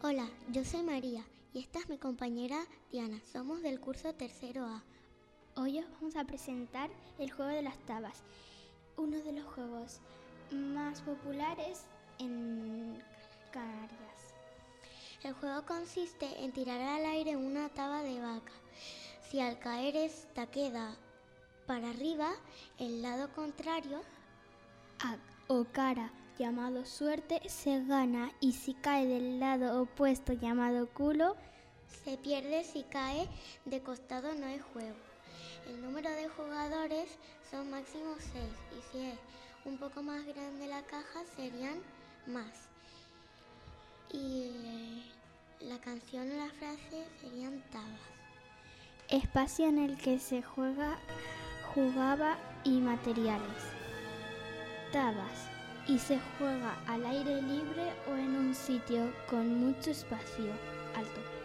Hola, yo soy María y esta es mi compañera Diana. Somos del curso tercero A. Hoy os vamos a presentar el juego de las tabas, uno de los juegos más populares en Canarias. El juego consiste en tirar al aire una taba de vaca. Si al caer esta queda para arriba, el lado contrario o cara llamado suerte se gana y si cae del lado opuesto llamado culo se pierde si cae de costado no hay juego. El número de jugadores son máximo 6 y si es un poco más grande la caja serían más. Y eh, la canción o la frase serían tabas. Espacio en el que se juega, jugaba y materiales. Tabas y se juega al aire libre o en un sitio con mucho espacio alto.